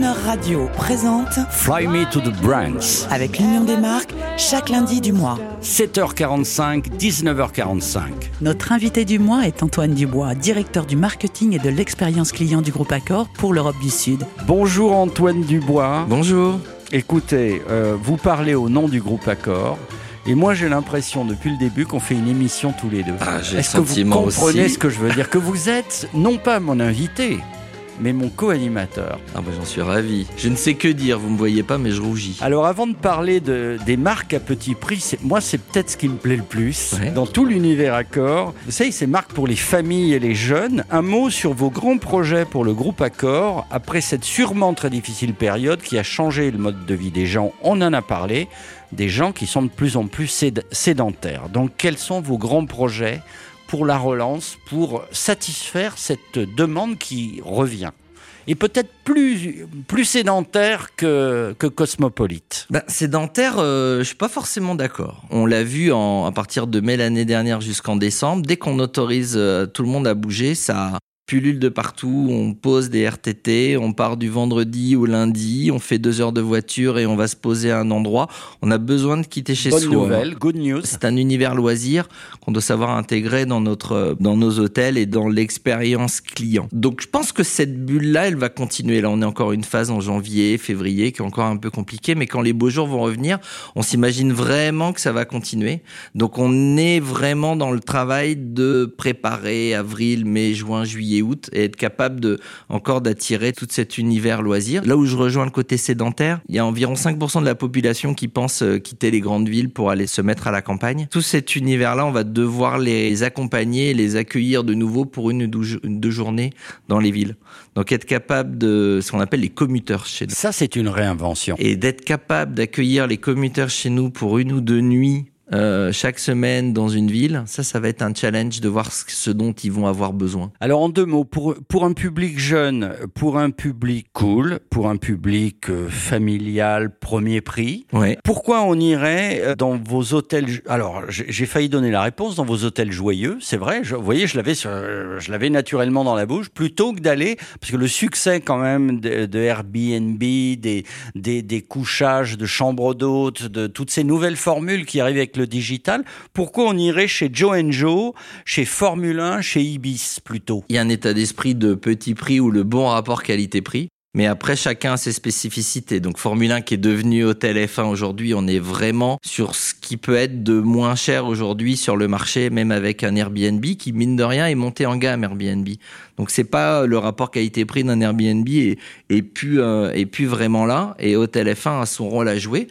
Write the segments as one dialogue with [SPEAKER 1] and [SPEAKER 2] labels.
[SPEAKER 1] Croner Radio présente
[SPEAKER 2] Fly Me to the Brands.
[SPEAKER 1] avec l'Union des marques chaque lundi du mois.
[SPEAKER 2] 7h45, 19h45.
[SPEAKER 1] Notre invité du mois est Antoine Dubois, directeur du marketing et de l'expérience client du groupe Accor pour l'Europe du Sud.
[SPEAKER 2] Bonjour Antoine Dubois.
[SPEAKER 3] Bonjour.
[SPEAKER 2] Écoutez, euh, vous parlez au nom du groupe Accor. Et moi, j'ai l'impression depuis le début qu'on fait une émission tous les deux.
[SPEAKER 3] Ah, j'ai le
[SPEAKER 2] Est-ce que vous comprenez
[SPEAKER 3] aussi.
[SPEAKER 2] ce que je veux dire? Que vous êtes non pas mon invité, mais mon co-animateur.
[SPEAKER 3] Ah bah, j'en suis ravi. Je ne sais que dire, vous me voyez pas, mais je rougis.
[SPEAKER 2] Alors avant de parler de, des marques à petit prix, moi c'est peut-être ce qui me plaît le plus
[SPEAKER 3] Ouais.
[SPEAKER 2] dans tout l'univers Accor. Vous savez, ces marques pour les familles et les jeunes. Un mot sur vos grands projets pour le groupe Accor après cette sûrement très difficile période qui a changé le mode de vie des gens. On en a parlé, des gens qui sont de plus en plus séd- sédentaires. Donc quels sont vos grands projets pour la relance, pour satisfaire cette demande qui revient et peut-être plus, plus sédentaire que, que cosmopolite.
[SPEAKER 3] Bah, sédentaire, euh, je suis pas forcément d'accord. On l'a vu en, à partir de mai l'année dernière jusqu'en décembre. Dès qu'on autorise euh, tout le monde à bouger, ça pullule de partout. On pose des RTT, on part du vendredi au lundi, on fait deux heures de voiture et on va se poser à un endroit. On a besoin de quitter chez
[SPEAKER 2] Bonne
[SPEAKER 3] soi.
[SPEAKER 2] nouvelle, good news.
[SPEAKER 3] C'est un univers loisir qu'on doit savoir intégrer dans notre, dans nos hôtels et dans l'expérience client. Donc, je pense que cette bulle-là, elle va continuer. Là, on est encore une phase en janvier, février, qui est encore un peu compliquée, mais quand les beaux jours vont revenir, on s'imagine vraiment que ça va continuer. Donc, on est vraiment dans le travail de préparer avril, mai, juin, juillet, août et être capable de, encore d'attirer tout cet univers loisir. Là où je rejoins le côté sédentaire, il y a environ 5% de la population qui pense euh, quitter les grandes villes pour aller se mettre à la campagne. Tout cet univers-là, on va devoir les accompagner, les accueillir de nouveau pour une ou deux, une ou deux journées dans les villes. Donc être capable de ce qu'on appelle les commuteurs chez nous.
[SPEAKER 2] Ça, c'est une réinvention.
[SPEAKER 3] Et d'être capable d'accueillir les commuteurs chez nous pour une ou deux nuits euh, chaque semaine dans une ville, ça, ça va être un challenge de voir ce, dont ils vont avoir besoin.
[SPEAKER 2] Alors, en deux mots, pour, pour un public jeune, pour un public cool, pour un public euh, familial, premier prix,
[SPEAKER 3] Ouais.
[SPEAKER 2] pourquoi on irait euh, dans vos hôtels Alors, j'ai failli donner la réponse dans vos hôtels joyeux, c'est vrai. Je, vous voyez, je l'avais, je l'avais naturellement dans la bouche, plutôt que d'aller parce que le succès quand même de, de Airbnb, des, des des couchages de chambres d'hôtes, de toutes ces nouvelles formules qui arrivent avec le digital. Pourquoi on irait chez Joe Joe, chez Formule 1, chez Ibis plutôt?
[SPEAKER 3] Il y a un état d'esprit de petit prix ou le bon rapport qualité-prix. Mais après, chacun a ses spécificités. Donc, Formule 1 qui est devenu Hôtel F1 aujourd'hui, on est vraiment sur ce qui peut être de moins cher aujourd'hui sur le marché, même avec un Airbnb qui, mine de rien, est monté en gamme Airbnb. Donc, c'est pas le rapport qualité-prix d'un Airbnb et, et plus, euh, plus vraiment là. Et Hôtel F1 a son rôle à jouer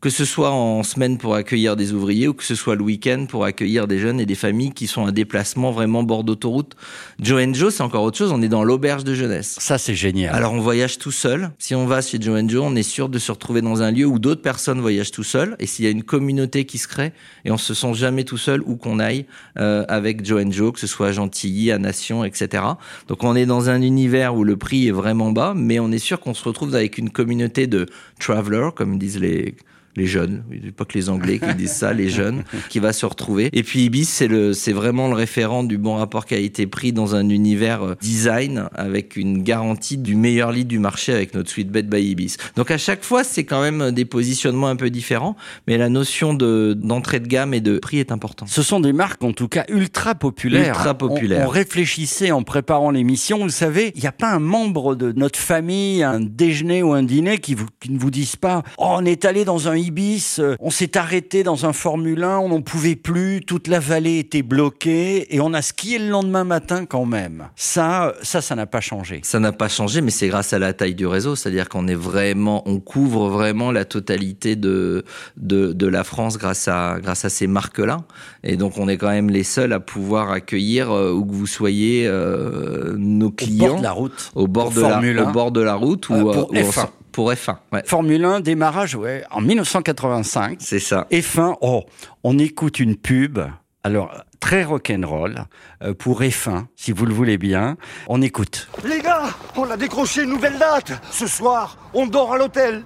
[SPEAKER 3] que ce soit en semaine pour accueillir des ouvriers ou que ce soit le week-end pour accueillir des jeunes et des familles qui sont un déplacement vraiment bord d'autoroute. Joe Joe, c'est encore autre chose, on est dans l'auberge de jeunesse.
[SPEAKER 2] Ça, c'est génial.
[SPEAKER 3] Alors on voyage tout seul. Si on va chez Joe Joe, on est sûr de se retrouver dans un lieu où d'autres personnes voyagent tout seuls. Et s'il y a une communauté qui se crée, et on se sent jamais tout seul où qu'on aille euh, avec Joe Joe, que ce soit à Gentilly, à Nation, etc. Donc on est dans un univers où le prix est vraiment bas, mais on est sûr qu'on se retrouve avec une communauté de travelers, comme disent les les jeunes, pas que les Anglais qui disent ça, les jeunes, qui va se retrouver. Et puis Ibis, c'est le, c'est vraiment le référent du bon rapport qualité-prix dans un univers euh, design avec une garantie du meilleur lit du marché avec notre suite Bed by Ibis. Donc à chaque fois, c'est quand même des positionnements un peu différents, mais la notion de, d'entrée de gamme et de prix est importante.
[SPEAKER 2] Ce sont des marques en tout cas ultra populaires.
[SPEAKER 3] Ultra
[SPEAKER 2] On-
[SPEAKER 3] populaires.
[SPEAKER 2] On, réfléchissait en préparant l'émission. Vous savez, il n'y a pas un membre de notre famille, un déjeuner ou un dîner qui, vous, qui ne vous dise pas oh, on est allé dans un Ibis, euh, on s'est arrêté dans un Formule 1, on n'en pouvait plus, toute la vallée était bloquée et on a skié le lendemain matin quand même. Ça, ça, ça n'a pas changé.
[SPEAKER 3] Ça n'a pas changé, mais c'est grâce à la taille du réseau, c'est-à-dire qu'on est vraiment, on couvre vraiment la totalité de de, de la France grâce à grâce à ces marques-là, et donc on est quand même les seuls à pouvoir accueillir euh, où que vous soyez euh, nos
[SPEAKER 2] Au
[SPEAKER 3] clients
[SPEAKER 2] bord de la route.
[SPEAKER 3] au bord de la
[SPEAKER 2] Formule 1.
[SPEAKER 3] au bord de la route ou
[SPEAKER 2] Euh, pour
[SPEAKER 3] euh, ou en-
[SPEAKER 2] F1.
[SPEAKER 3] Pour F1, ouais,
[SPEAKER 2] Formule 1, démarrage ouais, en 1985.
[SPEAKER 3] c'est ça.
[SPEAKER 2] F1, oh, on écoute une pub. Alors, très rock'n'roll euh, pour F1, si vous le voulez bien. On écoute.
[SPEAKER 4] Les gars, on a décroché une nouvelle date. Ce soir, on dort à l'hôtel.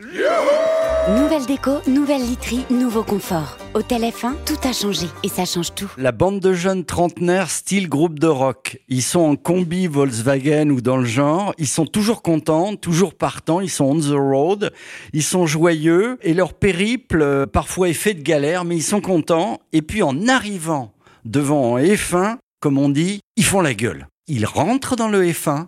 [SPEAKER 5] Nouvelle déco, nouvelle literie, nouveau confort. Hôtel F1, tout a changé et ça change tout.
[SPEAKER 2] La bande de jeunes trentenaires style groupe de rock. Ils sont en combi Volkswagen ou dans le genre. Ils sont toujours contents, toujours partants. Ils sont on the road. Ils sont joyeux et leur périple euh, parfois est fait de galère, mais ils sont contents. Et puis en arrivant devant un F1, comme on dit, ils font la gueule. Ils rentrent dans le F1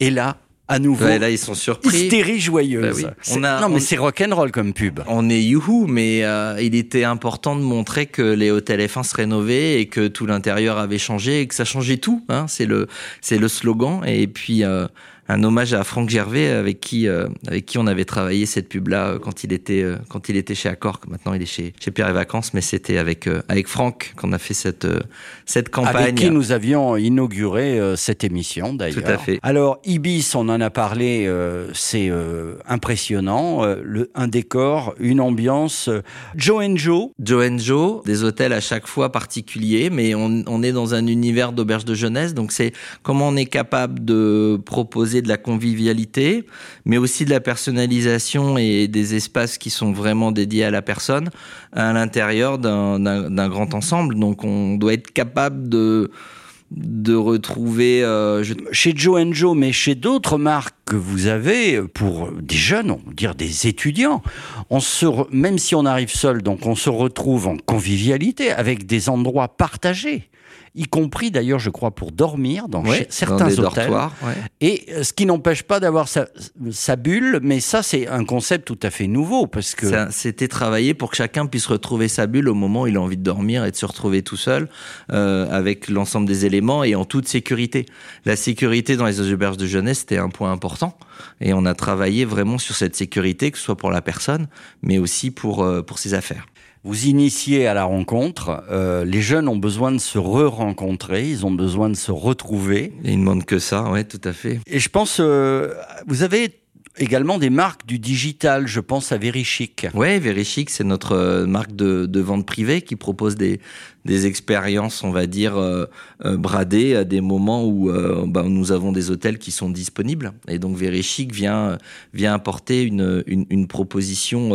[SPEAKER 2] et là, à nouveau,
[SPEAKER 3] Ouais, là, ils sont surpris.
[SPEAKER 2] hystérie joyeuse.
[SPEAKER 3] Bah oui. On a-
[SPEAKER 2] non, mais
[SPEAKER 3] on-
[SPEAKER 2] c'est rock'n'roll comme pub.
[SPEAKER 3] On est youhou, mais euh, il était important de montrer que les hôtels F1 se rénovaient et que tout l'intérieur avait changé et que ça changeait tout. Hein, c'est le c'est le slogan. Et puis euh, un hommage à Franck Gervais avec qui euh, avec qui on avait travaillé cette pub là quand il était euh, quand il était chez Accor. Maintenant il est chez chez Pierre et Vacances, mais c'était avec euh, avec Franck qu'on a fait cette euh, cette campagne.
[SPEAKER 2] Avec qui nous avions inauguré euh, cette émission d'ailleurs.
[SPEAKER 3] Tout à fait.
[SPEAKER 2] Alors Ibis, on en a parlé, euh, c'est euh, impressionnant. Euh, le, un décor, une ambiance. euh, Joe and Joe,
[SPEAKER 3] Joe and Joe, des hôtels à chaque fois particuliers, mais on, on est dans un univers d'auberge de jeunesse, donc c'est comment on est capable de proposer de la convivialité, mais aussi de la personnalisation et des espaces qui sont vraiment dédiés à la personne à l'intérieur d'un- grand ensemble. Donc on doit être capable de retrouver euh,
[SPEAKER 2] chez Joe Joe, mais chez d'autres marques que vous avez pour des jeunes, on va dire des étudiants. On se, même si on arrive seul, donc on se retrouve en convivialité avec des endroits partagés, y compris d'ailleurs, je crois, pour dormir dans
[SPEAKER 3] ouais, dans
[SPEAKER 2] certains
[SPEAKER 3] des
[SPEAKER 2] hôtels.
[SPEAKER 3] ouais.
[SPEAKER 2] Et euh, ce qui n'empêche pas d'avoir sa, sa bulle, mais ça c'est un concept tout à fait nouveau parce que
[SPEAKER 3] C'était travaillé pour que chacun puisse retrouver sa bulle au moment où il a envie de dormir et de se retrouver tout seul euh, avec l'ensemble des éléments et en toute sécurité. La sécurité dans les auberges de jeunesse, c'était un point important et on a travaillé vraiment sur cette sécurité, que ce soit pour la personne, mais aussi pour, euh, pour ses affaires.
[SPEAKER 2] Vous initiez à la rencontre, euh, les jeunes ont besoin de se re-rencontrer, ils ont besoin de se retrouver.
[SPEAKER 3] Et il ne demande que ça, ouais, tout à fait.
[SPEAKER 2] Et je pense, euh, vous avez également des marques du digital, je pense à Verichic.
[SPEAKER 3] Ouais, Verichic, c'est notre euh, marque de, de vente privée qui propose des, des expériences, on va dire, euh, euh, bradées à des moments où euh, bah, nous avons des hôtels qui sont disponibles. Et donc Verichic vient, vient apporter une, une, proposition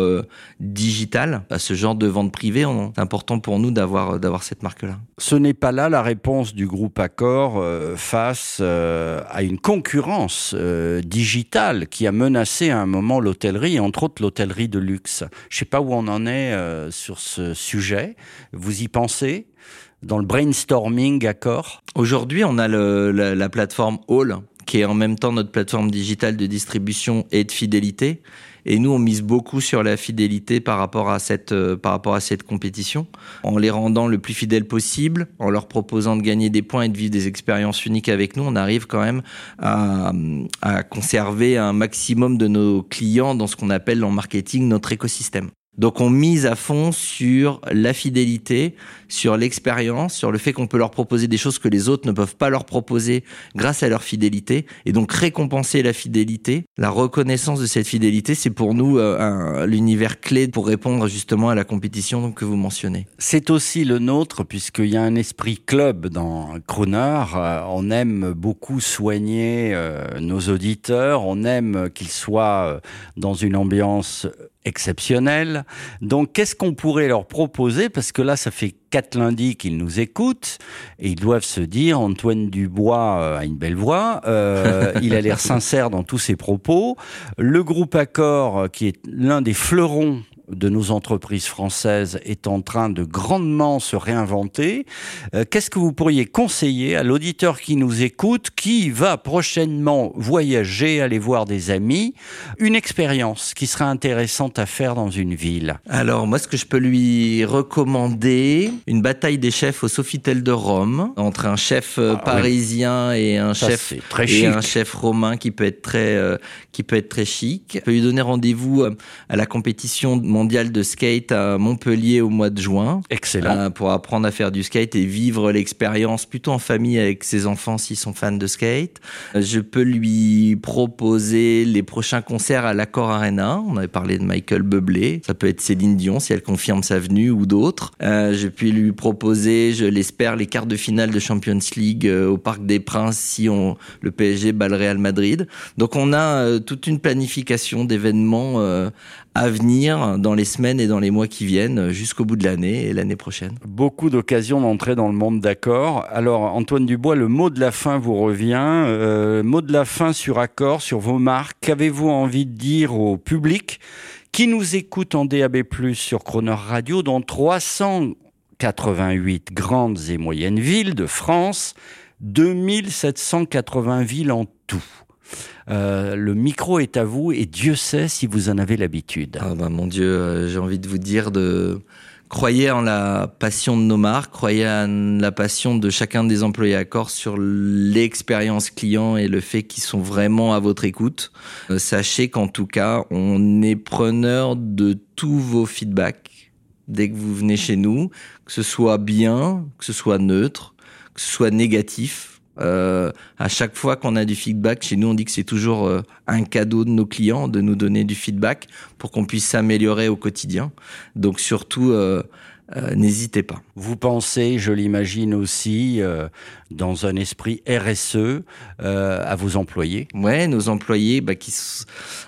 [SPEAKER 3] digitale à ce genre de vente privée. C'est important pour nous d'avoir d'avoir cette marque-là.
[SPEAKER 2] Ce n'est pas là la réponse du groupe Accor face à une concurrence digitale qui a menacé à un moment l'hôtellerie, entre autres l'hôtellerie de luxe. Je ne sais pas où on en est sur ce sujet. Vous y pensez? Dans le brainstorming Accor
[SPEAKER 3] Aujourd'hui, on a la, la plateforme Hall, qui est en même temps notre plateforme digitale de distribution et de fidélité. Et nous, on mise beaucoup sur la fidélité par rapport à cette, euh, par rapport à cette compétition, en les rendant le plus fidèles possible, en leur proposant de gagner des points et de vivre des expériences uniques avec nous. On arrive quand même à, à conserver un maximum de nos clients dans ce qu'on appelle en marketing notre écosystème. Donc on mise à fond sur la fidélité, sur l'expérience, sur le fait qu'on peut leur proposer des choses que les autres ne peuvent pas leur proposer grâce à leur fidélité. Et donc récompenser la fidélité, la reconnaissance de cette fidélité, c'est pour nous euh, un- l'univers clé pour répondre justement à la compétition que vous mentionnez.
[SPEAKER 2] C'est aussi le nôtre, puisqu'il y a un esprit club dans Crooner. Euh, on aime beaucoup soigner euh, nos auditeurs. On aime qu'ils soient dans une ambiance exceptionnelle. Donc, qu'est-ce qu'on pourrait leur proposer? Parce que là, ça fait quatre lundis qu'ils nous écoutent et ils doivent se dire Antoine Dubois euh, a une belle voix, euh, il a l'air sincère dans tous ses propos. Le groupe Accor, euh, qui est l'un des fleurons de nos entreprises françaises est en train de grandement se réinventer. Euh, Qu'est-ce que vous pourriez conseiller à l'auditeur qui nous écoute, qui va prochainement voyager, aller voir des amis, une expérience qui serait intéressante à faire dans une ville?
[SPEAKER 3] Alors moi, ce que je peux lui recommander, une bataille des chefs au Sofitel de Rome entre un chef euh,
[SPEAKER 2] Ah, oui.
[SPEAKER 3] parisien et un
[SPEAKER 2] Ça,
[SPEAKER 3] chef
[SPEAKER 2] très
[SPEAKER 3] et un chef romain qui peut être très euh, qui peut être très chic. Je peux lui donner rendez-vous euh, à la compétition mondiale de skate à Montpellier au mois de juin.
[SPEAKER 2] Excellent.
[SPEAKER 3] Euh, pour apprendre à faire du skate et vivre l'expérience plutôt en famille avec ses enfants s'ils sont fans de skate. Euh, Je peux lui proposer les prochains concerts à l'Accor Arena. On avait parlé de Michael Bublé. Ça peut être Céline Dion si elle confirme sa venue ou d'autres. Euh, je puis lui proposer, je l'espère, les quarts de finale de Champions League au Parc des Princes si on, le PSG bat le Real Madrid. Donc on a euh, toute une planification d'événements à venir dans les semaines et dans les mois qui viennent jusqu'au bout de l'année et l'année prochaine.
[SPEAKER 2] Beaucoup d'occasions d'entrer dans le monde d'accord. Alors Antoine Dubois, le mot de la fin vous revient. Euh, mot de la fin sur accord, sur vos marques. Qu'avez-vous envie de dire au public qui nous écoute en DAB+, sur Croner Radio, dans 388 grandes et moyennes villes de France, 2780 villes en tout? Euh, le micro est à vous et Dieu sait si vous en avez l'habitude.
[SPEAKER 3] Ah bah mon Dieu, euh, j'ai envie de vous dire de croyez en la passion de nos marques, croyez en la passion de chacun des employés à corps sur l'expérience client et le fait qu'ils sont vraiment à votre écoute. Euh, sachez qu'en tout cas, on est preneur de tous vos feedbacks dès que vous venez chez nous, que ce soit bien, que ce soit neutre, que ce soit négatif euh, à chaque fois qu'on a du feedback, chez nous, on dit que c'est toujours euh, un cadeau de nos clients de nous donner du feedback pour qu'on puisse s'améliorer au quotidien. Donc surtout, euh, euh n'hésitez pas.
[SPEAKER 2] Vous pensez, je l'imagine aussi, dans un esprit RSE à vos employés?
[SPEAKER 3] Ouais, nos employés, bah, qui.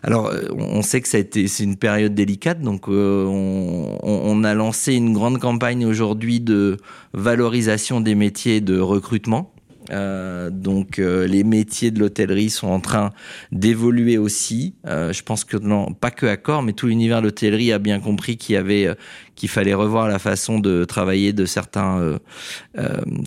[SPEAKER 3] Alors, on sait que ça a été, c'est une période délicate, donc on, on a lancé une grande campagne aujourd'hui de valorisation des métiers de recrutement. Euh, donc euh, les métiers de l'hôtellerie sont en train d'évoluer aussi. Euh, je pense que non, pas que Accor, mais tout l'univers de l'hôtellerie a bien compris qu'il y avait qu'il fallait revoir la façon de travailler de certains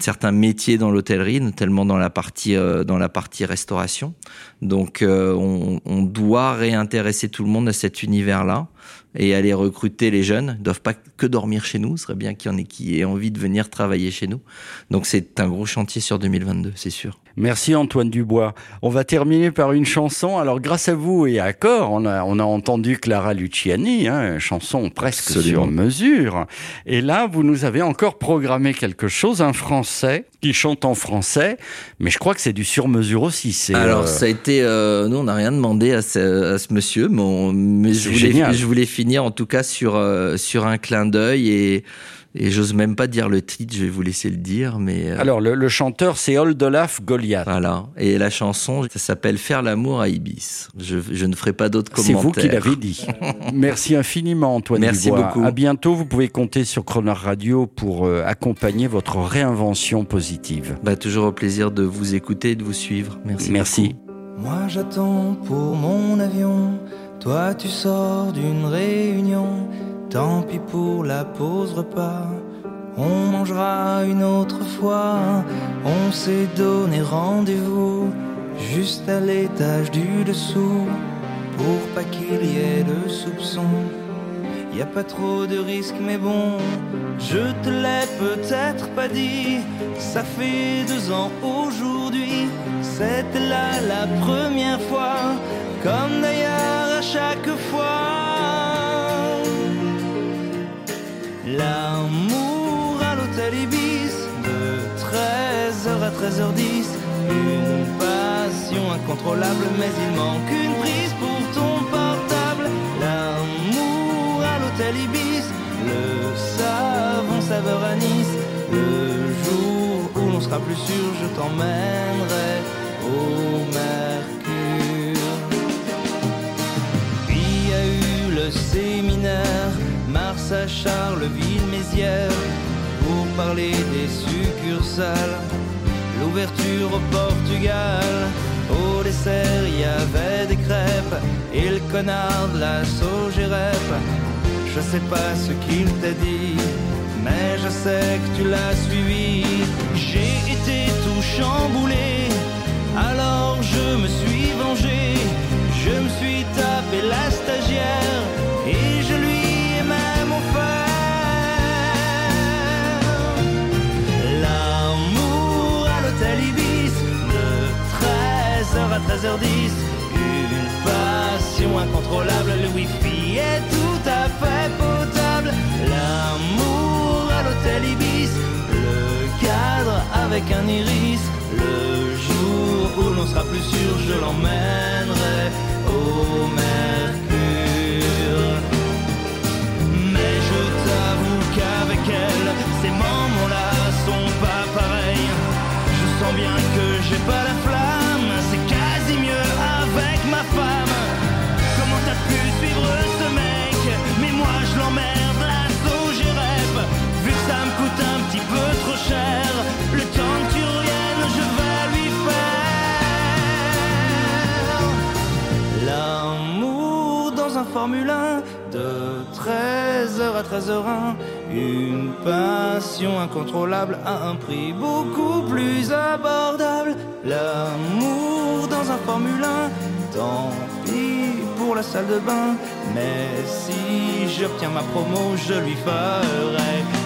[SPEAKER 3] certains métiers dans l'hôtellerie, notamment dans la partie dans la partie restauration. Donc on, on doit réintéresser tout le monde à cet univers-là et aller recruter les jeunes. Ils doivent pas que dormir chez nous. Ce serait bien qu'il y en ait qui aient envie de venir travailler chez nous. Donc c'est un gros chantier sur 2022, c'est sûr.
[SPEAKER 2] Merci Antoine Dubois. On va terminer par une chanson. Alors grâce à vous et à Cor, on a, on a entendu Clara Luciani, hein, chanson presque sur mesure. Et là, vous nous avez encore programmé quelque chose, un Français qui chante en français, mais je crois que c'est du sur mesure aussi.
[SPEAKER 3] Alors euh, ça a été, euh, nous on n'a rien demandé à ce, à ce monsieur, mais, mais je, voulais, je voulais finir en tout cas sur euh, sur un clin d'œil et et j'ose même pas dire le titre, je vais vous laisser le dire, mais...
[SPEAKER 2] Euh, Alors, le, chanteur, c'est Oldolaf Goliath.
[SPEAKER 3] Voilà. Et la chanson, ça s'appelle Faire l'amour à Ibis. Je, je ne ferai pas d'autres commentaires.
[SPEAKER 2] C'est vous qui l'avez dit. Merci infiniment, Antoine
[SPEAKER 3] Merci beaucoup.
[SPEAKER 2] À bientôt. Vous pouvez compter sur Croner Radio pour euh, accompagner votre réinvention positive.
[SPEAKER 3] Bah, toujours au plaisir de vous écouter et de vous suivre. Merci.
[SPEAKER 2] Merci.
[SPEAKER 6] Moi, j'attends pour mon avion. Toi, tu sors d'une réunion. Tant pis pour la pause repas, on mangera une autre fois. On s'est donné rendez-vous juste à l'étage du dessous pour pas qu'il y ait de soupçon. Y a pas trop de risques, mais bon, je te l'ai peut-être pas dit. Ça fait deux ans aujourd'hui, c'était là la première fois, comme d'ailleurs à chaque fois. L'amour à l'hôtel Ibis de 13h à 13h10. Une passion incontrôlable, mais il manque une prise pour ton portable. L'amour à l'hôtel Ibis, le savon saveur à Nice. Le jour où l'on sera plus sûr, je t'emmènerai Pour parler des succursales. L'ouverture au Portugal, au dessert il y avait des crêpes et le connard de la Sogérep. Je sais pas ce qu'il t'a dit, mais je sais que tu l'as suivi. J'ai été tout chamboulé, alors je me suis sera plus sûr, je l'emmènerai Formule 1 de 13h à 13h1. Une passion incontrôlable à un prix beaucoup plus abordable. L'amour dans un Formule 1, tant pis pour la salle de bain. Mais si j'obtiens ma promo, je lui ferai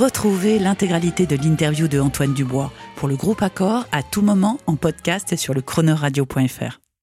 [SPEAKER 1] Retrouvez l'intégralité de l'interview de Antoine Dubois pour le groupe Accor à tout moment en podcast sur le chronoradio.fr.